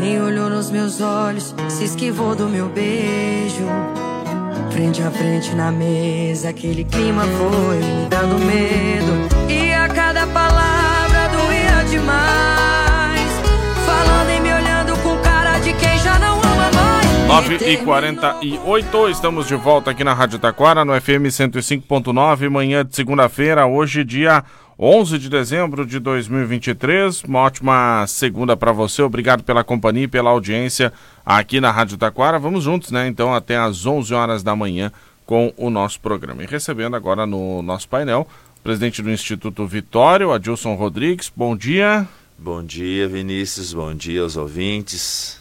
Nem olhou nos meus olhos, se esquivou do meu beijo. Frente a frente na mesa, aquele clima foi me dando medo. E a cada palavra doía demais. 9 e 48 estamos de volta aqui na Rádio Taquara, no FM 105.9, manhã de segunda-feira, hoje dia 11 de dezembro de 2023. Uma ótima segunda para você. Obrigado pela companhia e pela audiência aqui na Rádio Taquara. Vamos juntos, né? Então, até às 11 horas da manhã com o nosso programa. E recebendo agora no nosso painel o presidente do Instituto Vitório, Adilson Rodrigues. Bom dia. Bom dia, Vinícius. Bom dia aos ouvintes.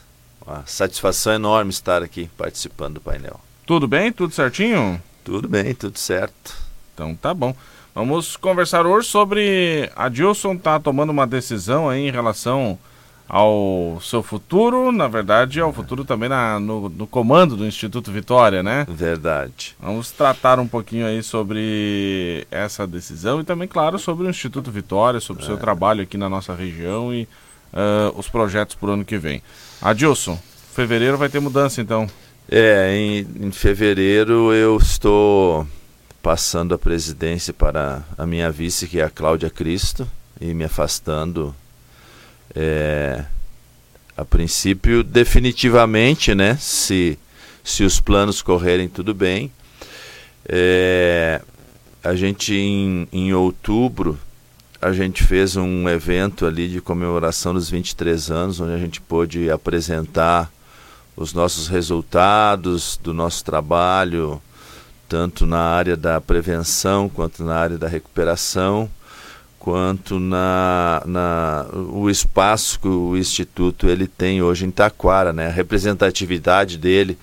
Uma satisfação enorme estar aqui participando do painel. Tudo bem? Tudo certinho? Tudo bem, tudo certo. Então tá bom. Vamos conversar hoje sobre a Dilson tá tomando uma decisão aí em relação ao seu futuro, na verdade, ao futuro também na, no, no, comando do Instituto Vitória, né? Verdade. Vamos tratar um pouquinho aí sobre essa decisão e também, claro, sobre o Instituto Vitória, sobre o é. seu trabalho aqui na nossa região e uh, os projetos para o ano que vem. Adilson, fevereiro vai ter mudança então. É, em, em fevereiro eu estou passando a presidência para a minha vice, que é a Cláudia Cristo, e me afastando, é, a princípio, definitivamente, né? Se, se os planos correrem tudo bem. É, a gente, em, em outubro, a gente fez um evento ali de comemoração dos 23 anos, onde a gente pôde apresentar os nossos resultados do nosso trabalho, tanto na área da prevenção quanto na área da recuperação, quanto na, na o espaço que o instituto ele tem hoje em Taquara, né? A representatividade dele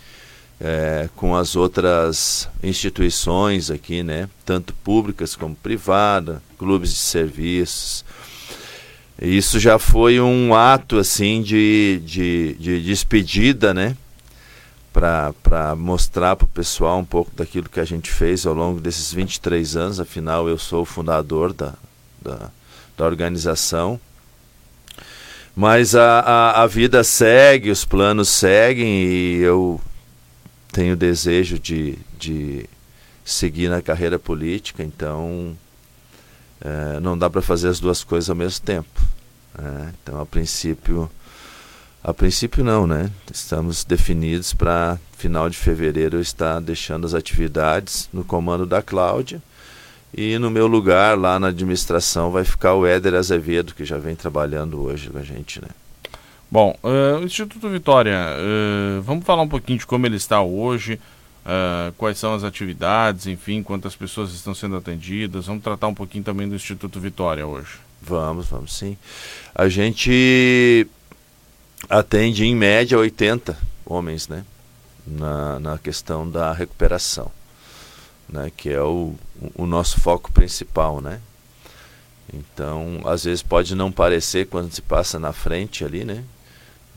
é, com as outras instituições aqui, né? Tanto públicas como privadas, clubes de serviços. Isso já foi um ato assim de, de, de despedida, né? para mostrar para o pessoal um pouco daquilo que a gente fez ao longo desses 23 anos. Afinal, eu sou o fundador da, da, da organização. Mas a, a, a, vida segue, os planos seguem e eu tenho desejo de, de seguir na carreira política, então é, não dá para fazer as duas coisas ao mesmo tempo. É, então, a princípio a princípio não, né? Estamos definidos para final de fevereiro eu estar deixando as atividades no comando da Cláudia e no meu lugar lá na administração vai ficar o Éder Azevedo que já vem trabalhando hoje com a gente, né? Bom, uh, o Instituto Vitória, uh, vamos falar um pouquinho de como ele está hoje, uh, quais são as atividades, enfim, quantas pessoas estão sendo atendidas. Vamos tratar um pouquinho também do Instituto Vitória hoje. Vamos, vamos sim. A gente atende em média 80 homens, né? Na, na questão da recuperação, né? Que é o, o nosso foco principal, né? Então, às vezes pode não parecer quando se passa na frente ali, né?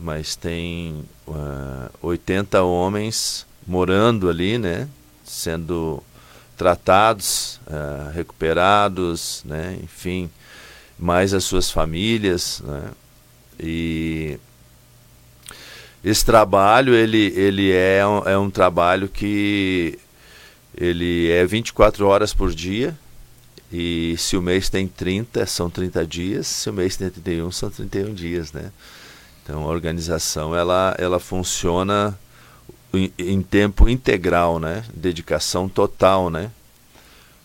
Mas tem uh, 80 homens morando ali, né? Sendo tratados, uh, recuperados, né? Enfim, mais as suas famílias, né? E esse trabalho ele, ele é, um, é um trabalho que ele é 24 horas por dia e se o mês tem 30, são 30 dias, se o mês tem 31, são 31 dias, né? Então a organização ela, ela funciona em, em tempo integral, né? Dedicação total, né?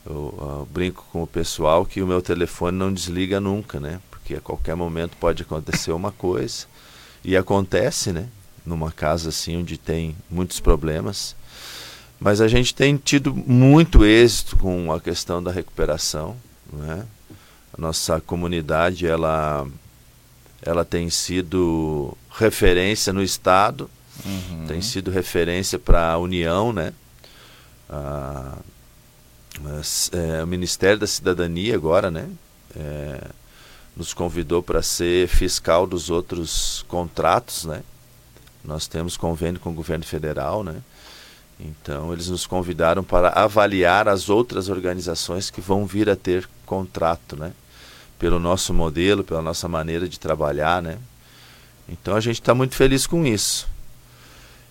Eu, eu, brinco com o pessoal que o meu telefone não desliga nunca, né? Porque a qualquer momento pode acontecer uma coisa e acontece, né? numa casa assim onde tem muitos problemas. Mas a gente tem tido muito êxito com a questão da recuperação. Né? A nossa comunidade ela, ela tem sido referência no Estado, uhum. tem sido referência para a União. Né? A, a, é, o Ministério da Cidadania agora né? É, nos convidou para ser fiscal dos outros contratos. Né? Nós temos convênio com o governo federal, né? Então, eles nos convidaram para avaliar as outras organizações que vão vir a ter contrato, né? Pelo nosso modelo, pela nossa maneira de trabalhar, né? Então a gente está muito feliz com isso.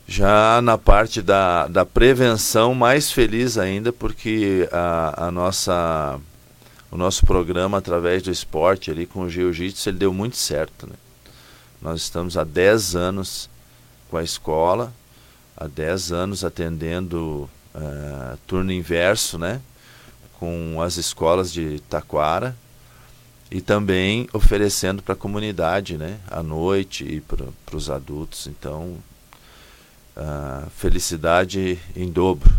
Já na parte da, da prevenção, mais feliz ainda, porque a, a nossa, o nosso programa através do esporte ali com o jiu-jitsu, ele deu muito certo. Né? Nós estamos há 10 anos com a escola, há 10 anos atendendo uh, turno inverso, né? com as escolas de Taquara e também oferecendo para a comunidade, né, à noite e para os adultos. Então, uh, felicidade em dobro.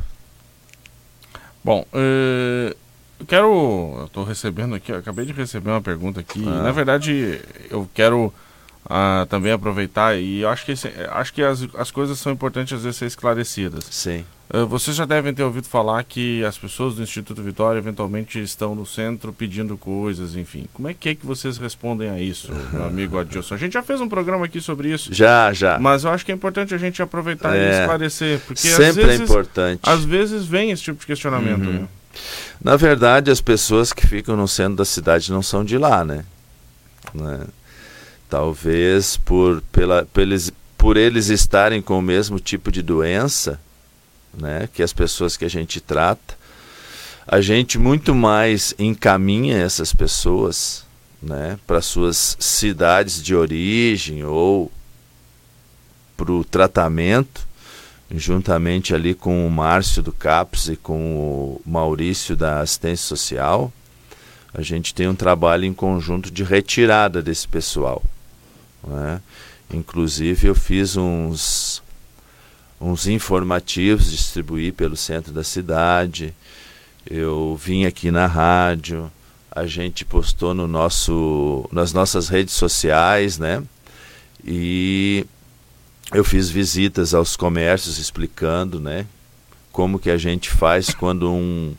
Bom, uh, eu quero, eu estou recebendo aqui, acabei de receber uma pergunta aqui. Ah. Na verdade, eu quero uh, também aproveitar e acho que esse, acho que as, as coisas são importantes às vezes ser esclarecidas. Sim. Uh, vocês já devem ter ouvido falar que as pessoas do Instituto Vitória eventualmente estão no centro pedindo coisas, enfim. Como é que é que vocês respondem a isso, meu amigo Adilson? A gente já fez um programa aqui sobre isso. Já, já. Mas eu acho que é importante a gente aproveitar é, e esclarecer, porque sempre às é vezes, é importante. Às vezes vem esse tipo de questionamento. Uhum. Né? Na verdade, as pessoas que ficam no centro da cidade não são de lá, né? né? Talvez por, pela, por, eles, por eles estarem com o mesmo tipo de doença, né, que as pessoas que a gente trata, a gente muito mais encaminha essas pessoas né, para suas cidades de origem ou para o tratamento, juntamente ali com o Márcio do CAPS e com o Maurício da assistência social, a gente tem um trabalho em conjunto de retirada desse pessoal. Né? Inclusive eu fiz uns uns informativos, distribuí pelo centro da cidade. Eu vim aqui na rádio, a gente postou no nosso, nas nossas redes sociais, né? E eu fiz visitas aos comércios explicando, né? Como que a gente faz quando um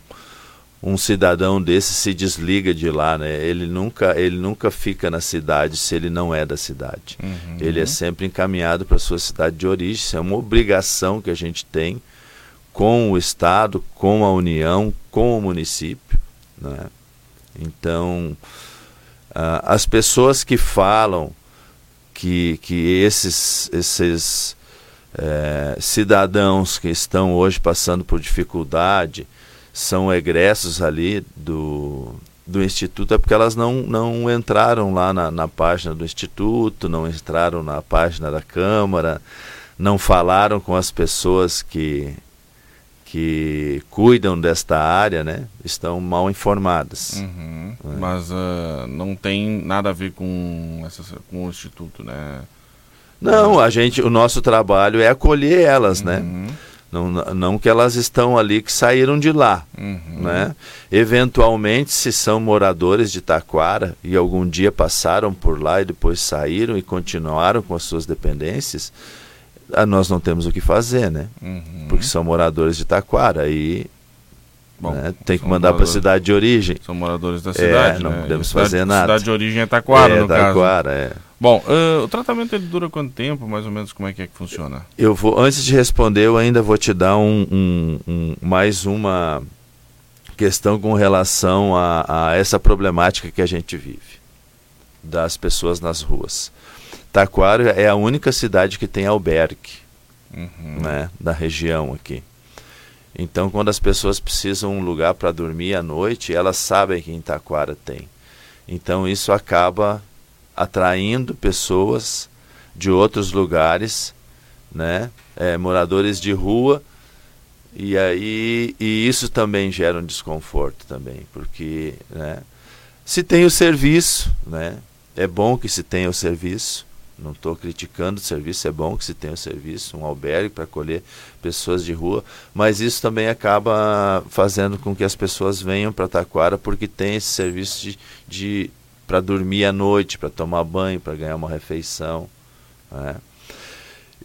um cidadão desse se desliga de lá, né? Ele nunca, ele nunca fica na cidade se ele não é da cidade. Uhum. Ele é sempre encaminhado para sua cidade de origem. Isso é uma obrigação que a gente tem com o Estado, com a União, com o município, né? Então, uh, as pessoas que falam que, que esses, esses é, cidadãos que estão hoje passando por dificuldade, são egressos ali do, do Instituto é porque elas não, não entraram lá na, na página do Instituto, não entraram na página da Câmara, não falaram com as pessoas que, que cuidam desta área, né? Estão mal informadas. Uhum. É. Mas uh, não tem nada a ver com, essa, com o Instituto, né? Não, a gente, o nosso trabalho é acolher elas, né? uhum. né? Não, não que elas estão ali que saíram de lá. Uhum. Né? Eventualmente, se são moradores de Taquara e algum dia passaram por lá e depois saíram e continuaram com as suas dependências, ah, nós não temos o que fazer, né? Uhum. Porque são moradores de Taquara e Bom, né? Tem que mandar para a cidade de origem. São moradores da cidade. É, não né? podemos cidade, fazer nada. cidade de origem é Taquara, é, no Taquara, caso. é. Bom, uh, o tratamento ele dura quanto tempo, mais ou menos, como é que é que funciona? Eu vou, antes de responder, eu ainda vou te dar um, um, um mais uma questão com relação a, a, essa problemática que a gente vive das pessoas nas ruas. Taquara é a única cidade que tem albergue uhum. né, da região aqui. Então, quando as pessoas precisam de um lugar para dormir à noite, elas sabem que em Taquara tem. Então, isso acaba atraindo pessoas de outros lugares, né? É, moradores de rua e aí e isso também gera um desconforto também, porque né, se tem o serviço, né? É bom que se tenha o serviço. Não estou criticando o serviço, é bom que se tenha o serviço, um albergue para acolher pessoas de rua, mas isso também acaba fazendo com que as pessoas venham para Taquara porque tem esse serviço de, de para dormir à noite, para tomar banho, para ganhar uma refeição. Né?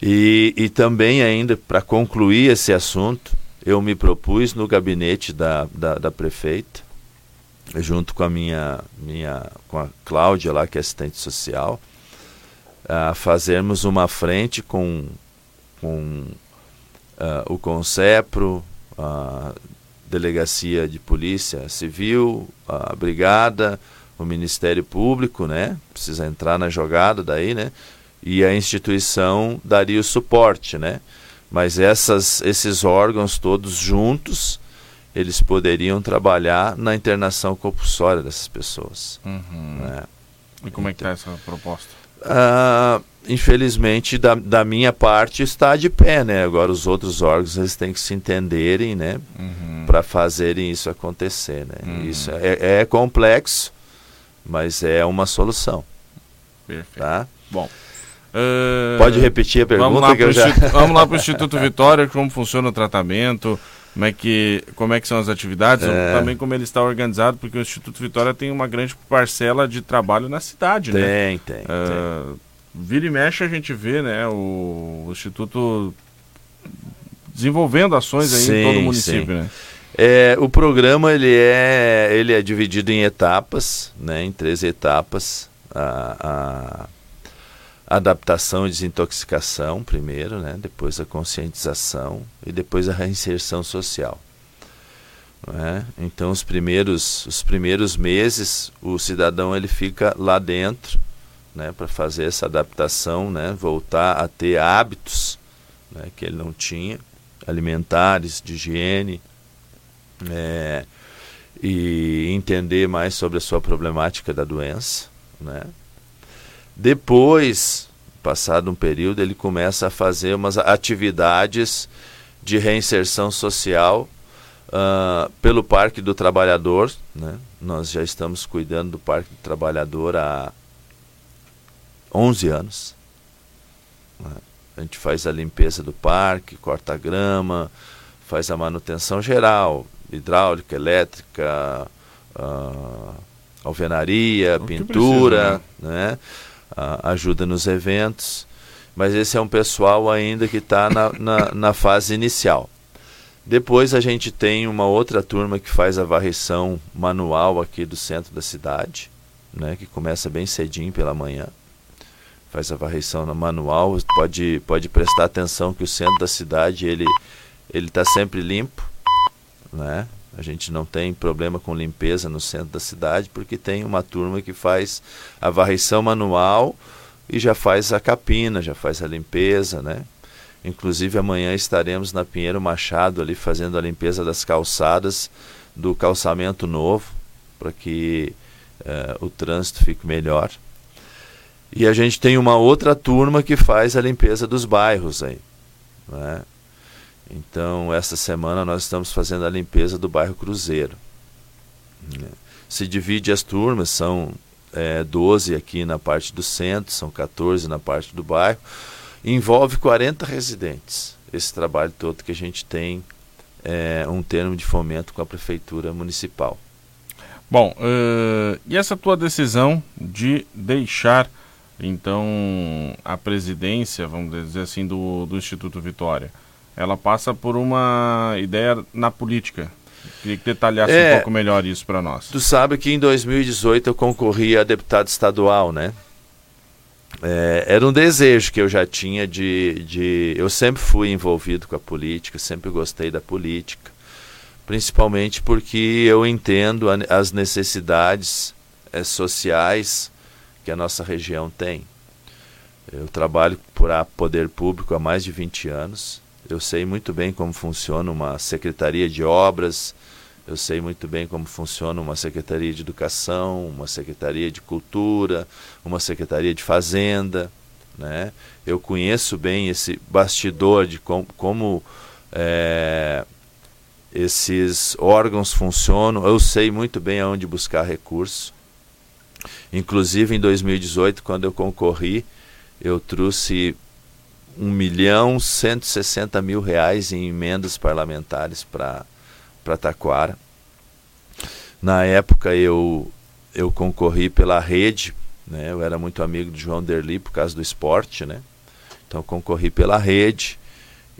E, e também ainda, para concluir esse assunto, eu me propus no gabinete da, da, da, prefeita, junto com a minha, minha com a Cláudia lá, que é assistente social, a fazermos uma frente com, com uh, o Concepro, a Delegacia de Polícia Civil, a Brigada, o Ministério Público, né? Precisa entrar na jogada daí, né? e a instituição daria o suporte, né? Mas essas, esses órgãos todos juntos, eles poderiam trabalhar na internação compulsória dessas pessoas. Uhum. Né? E como é que está essa proposta? Uh, infelizmente, da, da minha parte, está de pé, né? Agora os outros órgãos eles têm que se entenderem, né? Uhum. Para fazerem isso acontecer, né? Uhum. Isso é, é complexo, mas é uma solução. Perfeito. Tá? Bom. Uh, Pode repetir a pergunta vamos lá que eu já... Vamos lá para o Instituto Vitória, como funciona o tratamento, como é que, como é que são as atividades, é. também como ele está organizado, porque o Instituto Vitória tem uma grande parcela de trabalho na cidade, tem, né? Tem, tem. Uh, vira e mexe a gente vê, né, o, o Instituto desenvolvendo ações aí sim, em todo o município, sim. né? É, o programa ele é, ele é dividido em etapas, né, em três etapas. A, a adaptação e desintoxicação primeiro, né, depois a conscientização e depois a reinserção social. Né? Então os primeiros, os primeiros meses o cidadão ele fica lá dentro né, para fazer essa adaptação, né, voltar a ter hábitos né, que ele não tinha, alimentares, de higiene, é, e entender mais sobre a sua problemática da doença. Né? Depois, passado um período, ele começa a fazer umas atividades de reinserção social uh, pelo Parque do Trabalhador. Né? Nós já estamos cuidando do Parque do Trabalhador há 11 anos. Né? A gente faz a limpeza do parque, corta a grama, faz a manutenção geral, hidráulica, elétrica, uh, alvenaria, o pintura, precisa, né? né? Uh, ajuda nos eventos. Mas esse é um pessoal ainda que está na, na, na fase inicial. Depois a gente tem uma outra turma que faz a varrição manual aqui do centro da cidade, né, que começa bem cedinho pela manhã faz a varrição na manual, pode, pode prestar atenção que o centro da cidade ele ele está sempre limpo, né? A gente não tem problema com limpeza no centro da cidade porque tem uma turma que faz a varrição manual e já faz a capina, já faz a limpeza, né? Inclusive amanhã estaremos na Pinheiro Machado ali fazendo a limpeza das calçadas do calçamento novo para que eh, o trânsito fique melhor. E a gente tem uma outra turma que faz a limpeza dos bairros aí. Né? Então, esta semana nós estamos fazendo a limpeza do bairro Cruzeiro. Né? Se divide as turmas, são é, 12 aqui na parte do centro, são 14 na parte do bairro. Envolve 40 residentes. Esse trabalho todo que a gente tem é um termo de fomento com a prefeitura municipal. Bom, uh, e essa tua decisão de deixar então, a presidência, vamos dizer assim, do, do Instituto Vitória, ela passa por uma ideia na política. Queria que detalhasse é, um pouco melhor isso para nós. Tu sabe que em 2018 eu concorri a deputado estadual, né? É, era um desejo que eu já tinha de, de. Eu sempre fui envolvido com a política, sempre gostei da política, principalmente porque eu entendo a, as necessidades é, sociais que a nossa região tem. Eu trabalho para poder público há mais de 20 anos. Eu sei muito bem como funciona uma secretaria de obras, eu sei muito bem como funciona uma secretaria de educação, uma secretaria de cultura, uma secretaria de fazenda. Né? Eu conheço bem esse bastidor de com, como é, esses órgãos funcionam. Eu sei muito bem aonde buscar recursos. Inclusive em 2018, quando eu concorri, eu trouxe 1 milhão 160 mil reais em emendas parlamentares para Taquara. Na época eu, eu concorri pela rede, né? eu era muito amigo do João Derli por causa do esporte, né? então concorri pela rede.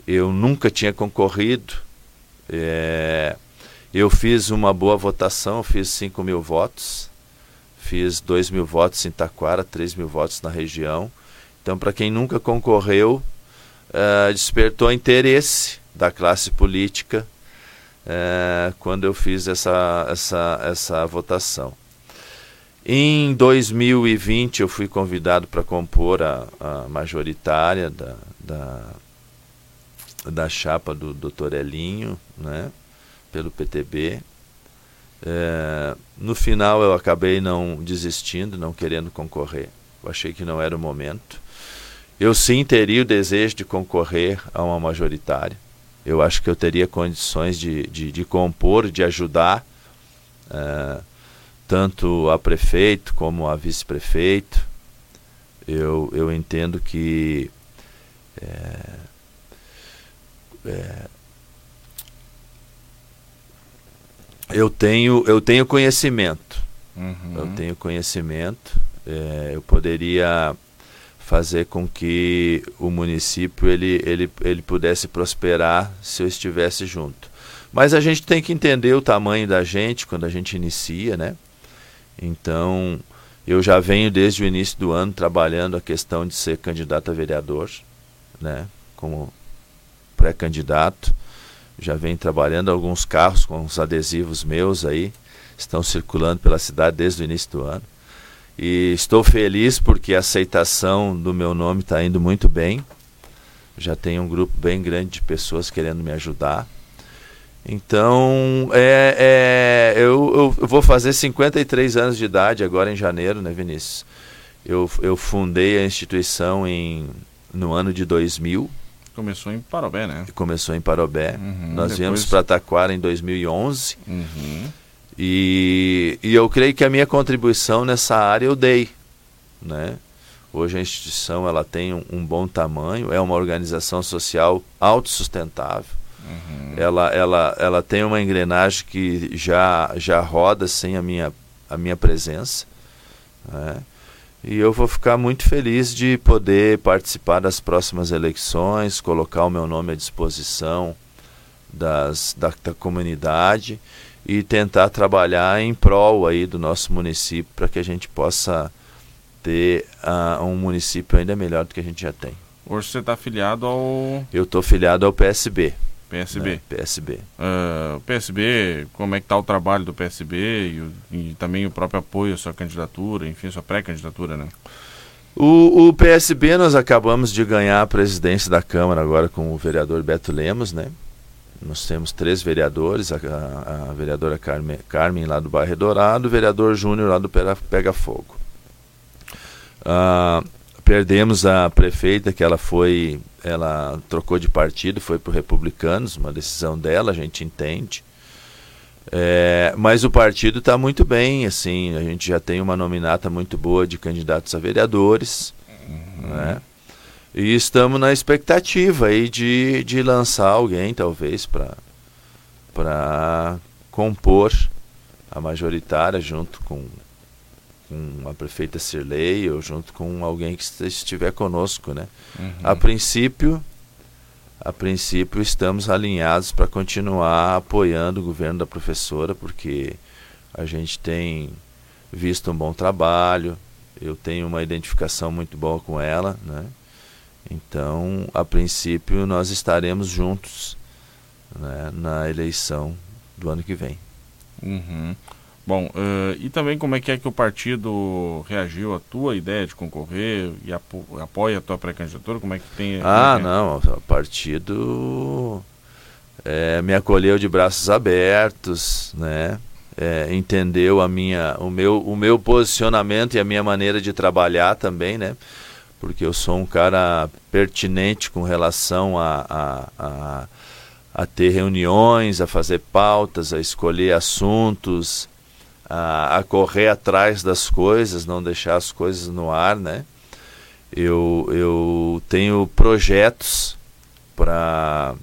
Eu nunca tinha concorrido. É, eu fiz uma boa votação, fiz 5 mil votos fiz 2 mil votos em Taquara, 3 mil votos na região. Então, para quem nunca concorreu, uh, despertou interesse da classe política uh, quando eu fiz essa, essa, essa votação. Em 2020 eu fui convidado para compor a, a majoritária da, da, da, chapa do Dr. Elinho, né, pelo PTB. É, no final eu acabei não desistindo, não querendo concorrer. Eu achei que não era o momento. Eu sim teria o desejo de concorrer a uma majoritária. Eu acho que eu teria condições de, de, de compor, de ajudar é, tanto a prefeito como a vice-prefeito. Eu, eu entendo que é, é, eu tenho eu tenho conhecimento uhum. eu tenho conhecimento é, eu poderia fazer com que o município ele, ele, ele pudesse prosperar se eu estivesse junto. Mas a gente tem que entender o tamanho da gente quando a gente inicia, né? Então, eu já venho desde o início do ano trabalhando a questão de ser candidato a vereador, né? Como pré-candidato. Já venho trabalhando alguns carros com os adesivos meus aí, estão circulando pela cidade desde o início do ano. E estou feliz porque a aceitação do meu nome está indo muito bem. Já tem um grupo bem grande de pessoas querendo me ajudar. Então, é, é eu, eu, vou fazer 53 anos de idade agora em janeiro, né, Vinícius? Eu, eu fundei a instituição em, no ano de 2000. Começou em Parobé, né? Começou em Parobé. Uhum, Nós depois... viemos para Taquara em 2011. Uhum. E, e eu creio que a minha contribuição nessa área eu dei, né? Hoje a instituição ela tem um, um bom tamanho, é uma organização social autossustentável. Uhum. Ela, ela, ela tem uma engrenagem que já, já roda sem a minha, a minha presença. Né? E eu vou ficar muito feliz de poder participar das próximas eleições, colocar o meu nome à disposição das, da, da comunidade e tentar trabalhar em prol aí do nosso município para que a gente possa ter uh, um município ainda melhor do que a gente já tem. Hoje você está afiliado ao. Eu estou afiliado ao PSB. PSB. Né? PSB. Uh, PSB, como é que está o trabalho do PSB e, e, também o próprio apoio à sua candidatura, enfim, sua pré-candidatura, né? O, o, PSB nós acabamos de ganhar a presidência da Câmara agora com o vereador Beto Lemos, né? Nós temos três vereadores, a, a, a vereadora Carmen, Carmen, lá do Bairro Dourado, o vereador Júnior lá do Pega, Pega Fogo. Ah, perdemos a prefeita, que ela foi, ela trocou de partido, foi para Republicanos, uma decisão dela, a gente entende. É, mas o partido está muito bem, assim, a gente já tem uma nominata muito boa de candidatos a vereadores, uhum. né? E estamos na expectativa aí de, de lançar alguém, talvez, para compor a majoritária junto com, com a prefeita Cirlei ou junto com alguém que estiver conosco, né? Uhum. A princípio, a princípio estamos alinhados para continuar apoiando o governo da professora, porque a gente tem visto um bom trabalho, eu tenho uma identificação muito boa com ela, né? Então, a princípio, nós estaremos juntos né, na eleição do ano que vem. Uhum. Bom, uh, e também como é que é que o partido reagiu à tua ideia de concorrer e apo apoia a tua pré-candidatura? Como é que tem... Ah, é? não, o partido é, me acolheu de braços abertos, né? É, entendeu a minha, o, meu, o meu posicionamento e a minha maneira de trabalhar também, né? Porque eu sou um cara pertinente com relação a, a, a, a ter reuniões, a fazer pautas, a escolher assuntos, a, a, correr atrás das coisas, não deixar as coisas no ar, né? Eu, eu tenho projetos para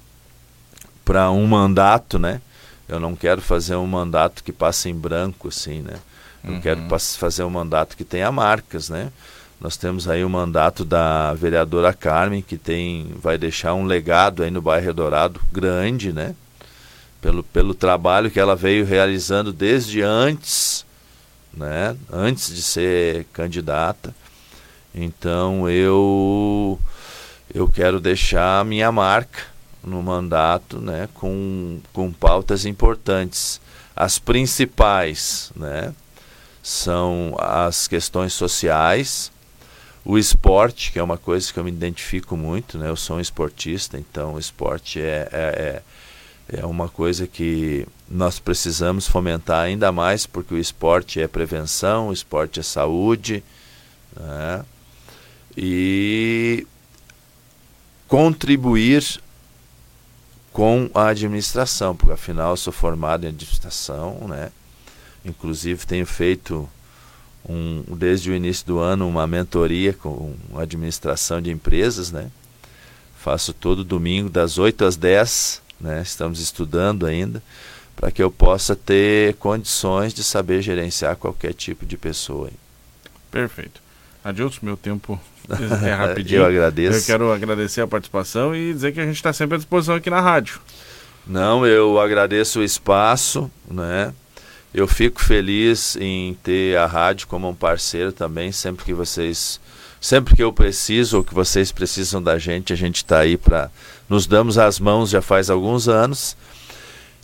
para um mandato, né? Eu não quero fazer um mandato que passe em branco, assim, né? Eu uhum. quero fazer um mandato que tenha marcas, né? Nós temos aí o mandato da vereadora Carmen, que tem, vai deixar um legado aí no bairro Dourado grande, né? Pelo, pelo trabalho que ela veio realizando desde antes, né? Antes de ser candidata. Então eu eu quero deixar a minha marca no mandato, né? Com, com pautas importantes. As principais, né? são as questões sociais, o esporte, que é uma coisa que eu me identifico muito, né? Eu sou um esportista, então o esporte é, é, é, é uma coisa que nós precisamos fomentar ainda mais, porque o esporte é prevenção, o esporte é saúde, né? E contribuir com a administração, porque afinal eu sou formado em administração, né? Inclusive tenho feito um, desde o início do ano uma mentoria com administração de empresas, né? Faço todo domingo das 8 às 10, né? Estamos estudando ainda para que eu possa ter condições de saber gerenciar qualquer tipo de pessoa. Perfeito. Adilson, meu tempo é rapidinho. eu agradeço. Eu quero agradecer a participação e dizer que a gente está sempre à disposição aqui na rádio. Não, eu agradeço o espaço, né? Eu fico feliz em ter a rádio como um parceiro também, sempre que vocês, sempre que eu preciso ou que vocês precisam da gente, a gente está aí para nos damos as mãos já faz alguns anos.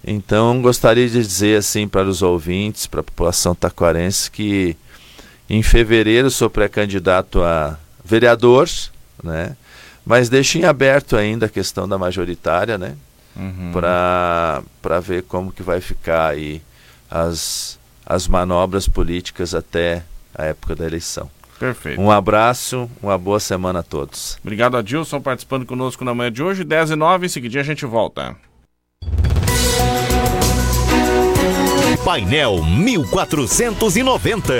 Então gostaria de dizer assim para os ouvintes, para a população taquarense que em fevereiro sou pré-candidato a vereador, né? Mas deixo em aberto ainda a questão da majoritária, né? Uhum. Para ver como que vai ficar aí as, as manobras políticas até a época da eleição. Perfeito. Um abraço, uma boa semana a todos. Obrigado, Adilson, participando conosco na manhã de hoje. 10 e 9, em seguida a gente volta. Painel 1490.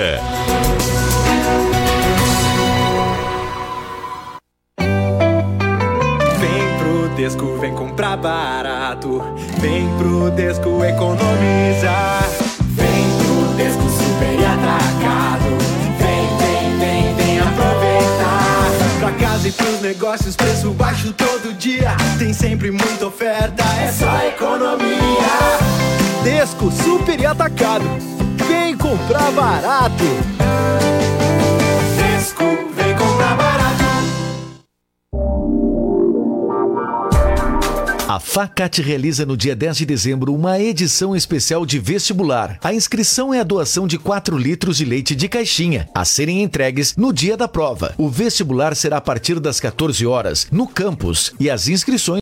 Vem pro Desco, vem comprar barato. Vem pro Desco economizar. E pros negócios, preço baixo todo dia. Tem sempre muita oferta, é só economia. Desco super e atacado. Vem comprar barato. A Facat realiza no dia 10 de dezembro uma edição especial de vestibular. A inscrição é a doação de 4 litros de leite de caixinha, a serem entregues no dia da prova. O vestibular será a partir das 14 horas, no campus, e as inscrições